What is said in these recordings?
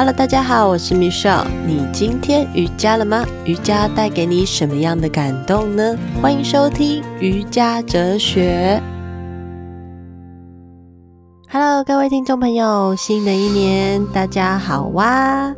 Hello，大家好，我是 Michelle。你今天瑜伽了吗？瑜伽带给你什么样的感动呢？欢迎收听瑜伽哲学。Hello，各位听众朋友，新的一年大家好哇！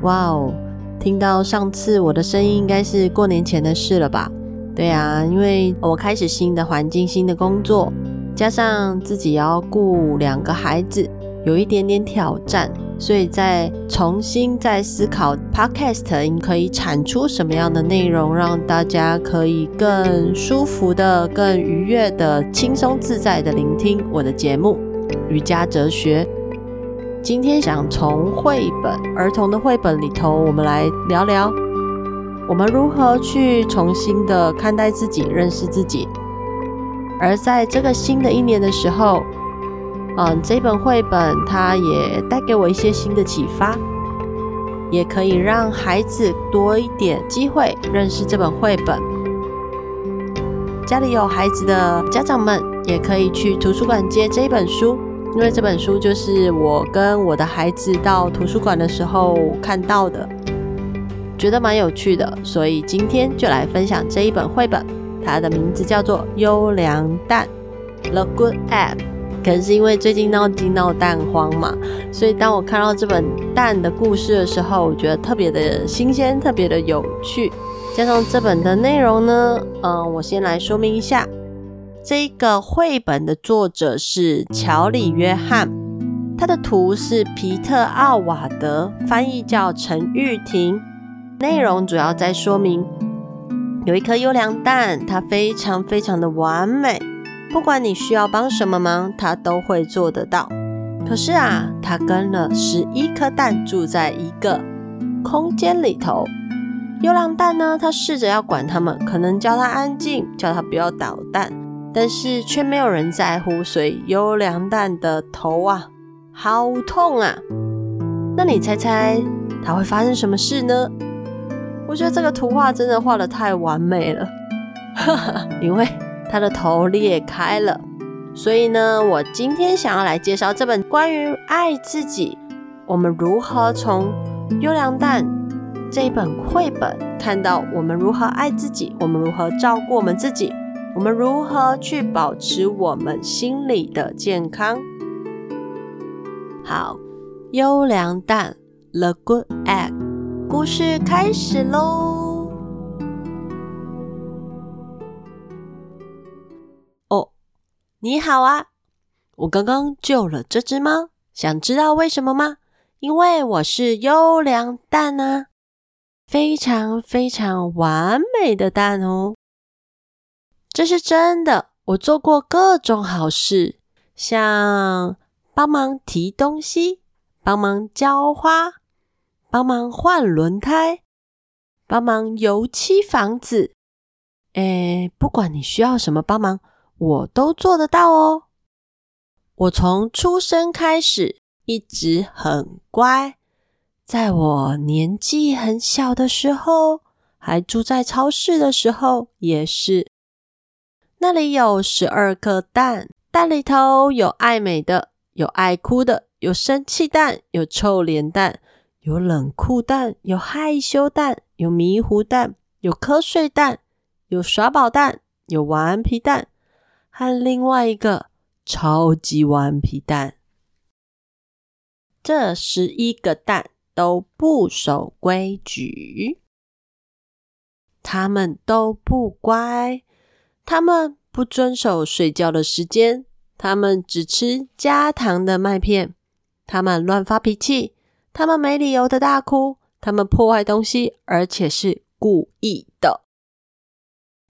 哇哦，听到上次我的声音，应该是过年前的事了吧？对啊，因为我开始新的环境、新的工作，加上自己要顾两个孩子，有一点点挑战。所以在重新再思考 Podcast 可以产出什么样的内容，让大家可以更舒服的、更愉悦的、轻松自在的聆听我的节目《瑜伽哲学》。今天想从绘本、儿童的绘本里头，我们来聊聊我们如何去重新的看待自己、认识自己。而在这个新的一年的时候，嗯，这本绘本它也带给我一些新的启发，也可以让孩子多一点机会认识这本绘本。家里有孩子的家长们也可以去图书馆借这一本书，因为这本书就是我跟我的孩子到图书馆的时候看到的，觉得蛮有趣的，所以今天就来分享这一本绘本，它的名字叫做《优良蛋》（The Good Egg）。可能是因为最近闹金闹蛋荒嘛，所以当我看到这本蛋的故事的时候，我觉得特别的新鲜，特别的有趣。加上这本的内容呢，嗯，我先来说明一下，这个绘本的作者是乔里约翰，他的图是皮特奥瓦德，翻译叫陈玉婷。内容主要在说明有一颗优良蛋，它非常非常的完美。不管你需要帮什么忙，他都会做得到。可是啊，他跟了十一颗蛋住在一个空间里头。优良蛋呢，他试着要管他们，可能叫他安静，叫他不要捣蛋，但是却没有人在乎。所以优良蛋的头啊，好痛啊！那你猜猜他会发生什么事呢？我觉得这个图画真的画得太完美了，哈哈，因为。他的头裂开了，所以呢，我今天想要来介绍这本关于爱自己，我们如何从优良蛋这一本绘本看到我们如何爱自己，我们如何照顾我们自己，我们如何去保持我们心理的健康。好，优良蛋，The Good Egg，故事开始喽。你好啊，我刚刚救了这只猫，想知道为什么吗？因为我是优良蛋啊，非常非常完美的蛋哦。这是真的，我做过各种好事，像帮忙提东西、帮忙浇花、帮忙换轮胎、帮忙油漆房子。诶，不管你需要什么帮忙。我都做得到哦！我从出生开始一直很乖，在我年纪很小的时候，还住在超市的时候也是。那里有十二颗蛋，蛋里头有爱美的，有爱哭的，有生气蛋，有臭脸蛋，有冷酷蛋，有害羞蛋，有迷糊蛋，有瞌睡蛋，有耍宝蛋，有顽皮蛋。和另外一个超级顽皮蛋，这十一个蛋都不守规矩，他们都不乖，他们不遵守睡觉的时间，他们只吃加糖的麦片，他们乱发脾气，他们没理由的大哭，他们破坏东西，而且是故意的。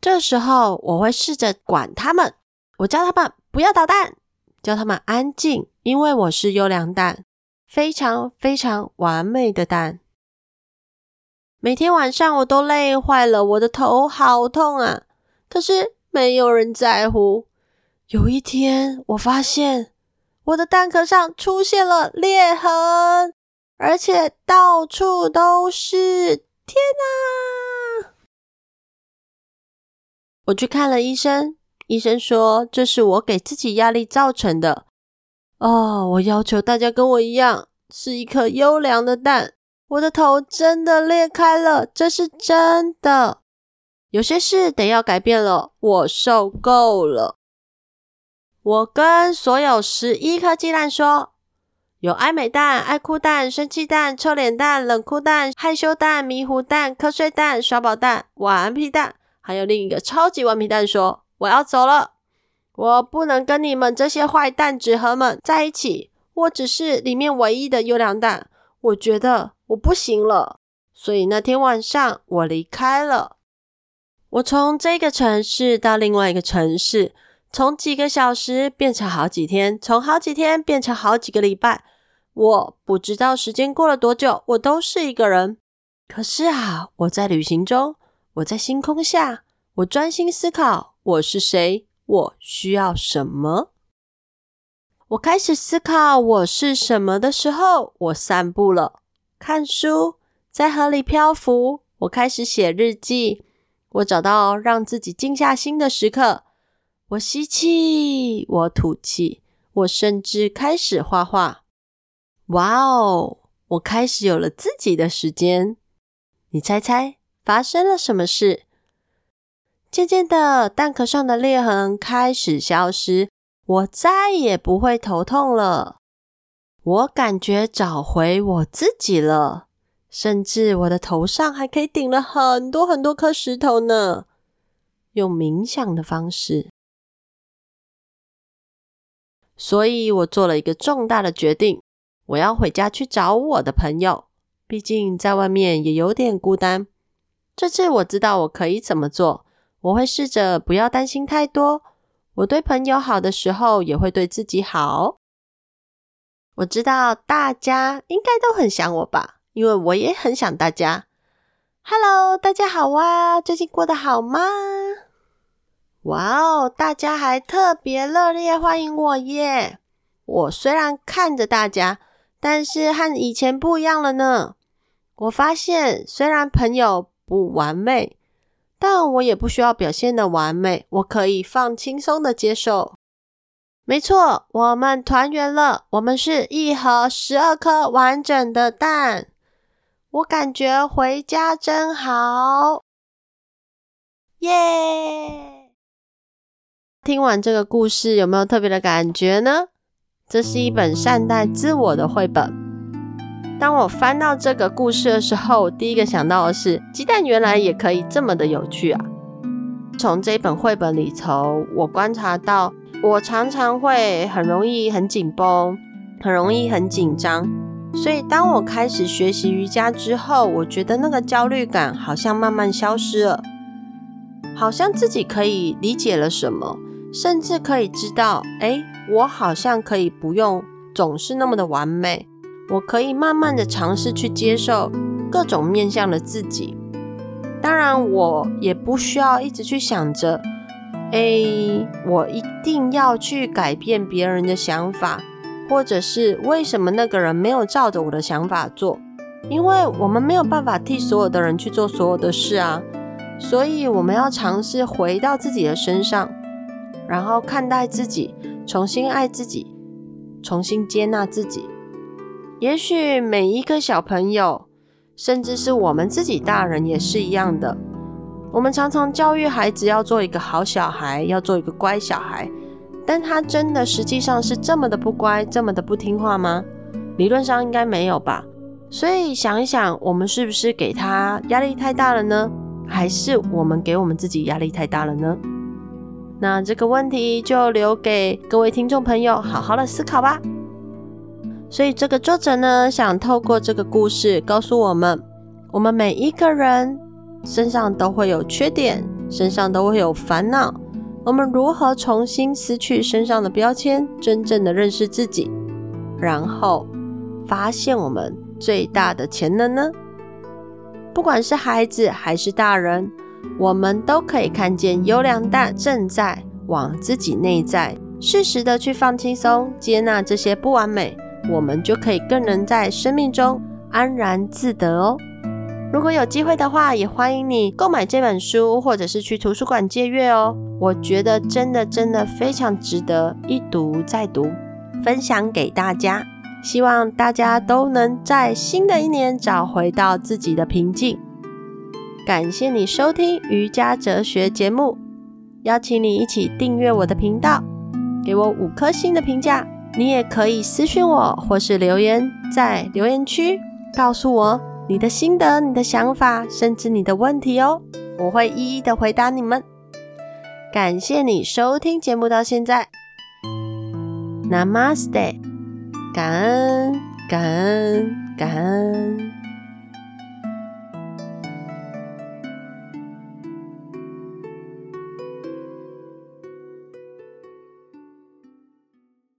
这时候我会试着管他们。我叫他们不要捣蛋，叫他们安静，因为我是优良蛋，非常非常完美的蛋。每天晚上我都累坏了，我的头好痛啊！可是没有人在乎。有一天，我发现我的蛋壳上出现了裂痕，而且到处都是。天哪！我去看了医生。医生说：“这是我给自己压力造成的。”哦，我要求大家跟我一样，是一颗优良的蛋。我的头真的裂开了，这是真的。有些事得要改变了，我受够了。我跟所有十一颗鸡蛋说：有爱美蛋、爱哭蛋、生气蛋、臭脸蛋、冷酷蛋、害羞蛋、迷糊蛋、瞌睡蛋、耍宝蛋、顽皮蛋，还有另一个超级顽皮蛋说：我要走了，我不能跟你们这些坏蛋纸盒们在一起。我只是里面唯一的优良蛋，我觉得。我不行了，所以那天晚上我离开了。我从这个城市到另外一个城市，从几个小时变成好几天，从好几天变成好几个礼拜。我不知道时间过了多久，我都是一个人。可是啊，我在旅行中，我在星空下，我专心思考我是谁，我需要什么。我开始思考我是什么的时候，我散步了。看书，在河里漂浮。我开始写日记。我找到让自己静下心的时刻。我吸气，我吐气。我甚至开始画画。哇哦！我开始有了自己的时间。你猜猜发生了什么事？渐渐的，蛋壳上的裂痕开始消失。我再也不会头痛了。我感觉找回我自己了，甚至我的头上还可以顶了很多很多颗石头呢。用冥想的方式，所以我做了一个重大的决定，我要回家去找我的朋友。毕竟在外面也有点孤单。这次我知道我可以怎么做，我会试着不要担心太多。我对朋友好的时候，也会对自己好。我知道大家应该都很想我吧，因为我也很想大家。Hello，大家好啊，最近过得好吗？哇哦，大家还特别热烈欢迎我耶！我虽然看着大家，但是和以前不一样了呢。我发现，虽然朋友不完美，但我也不需要表现的完美，我可以放轻松的接受。没错，我们团圆了。我们是一盒十二颗完整的蛋。我感觉回家真好，耶！听完这个故事，有没有特别的感觉呢？这是一本善待自我的绘本。当我翻到这个故事的时候，我第一个想到的是，鸡蛋原来也可以这么的有趣啊！从这本绘本里头，我观察到。我常常会很容易很紧绷，很容易很紧张，所以当我开始学习瑜伽之后，我觉得那个焦虑感好像慢慢消失了，好像自己可以理解了什么，甚至可以知道，诶，我好像可以不用总是那么的完美，我可以慢慢的尝试去接受各种面向的自己。当然，我也不需要一直去想着。诶，我一定要去改变别人的想法，或者是为什么那个人没有照着我的想法做？因为我们没有办法替所有的人去做所有的事啊，所以我们要尝试回到自己的身上，然后看待自己，重新爱自己，重新接纳自己。也许每一个小朋友，甚至是我们自己大人也是一样的。我们常常教育孩子要做一个好小孩，要做一个乖小孩，但他真的实际上是这么的不乖，这么的不听话吗？理论上应该没有吧。所以想一想，我们是不是给他压力太大了呢？还是我们给我们自己压力太大了呢？那这个问题就留给各位听众朋友好好的思考吧。所以这个作者呢，想透过这个故事告诉我们，我们每一个人。身上都会有缺点，身上都会有烦恼。我们如何重新撕去身上的标签，真正的认识自己，然后发现我们最大的潜能呢？不管是孩子还是大人，我们都可以看见优良蛋正在往自己内在适时的去放轻松，接纳这些不完美，我们就可以更能在生命中安然自得哦。如果有机会的话，也欢迎你购买这本书，或者是去图书馆借阅哦。我觉得真的真的非常值得一读再读，分享给大家。希望大家都能在新的一年找回到自己的平静。感谢你收听瑜伽哲学节目，邀请你一起订阅我的频道，给我五颗星的评价。你也可以私讯我，或是留言在留言区，告诉我你的心得、你的想法，甚至你的问题哦，我会一一的回答你们。感谢你收听节目到现在，Namaste。感恩，感恩，感恩。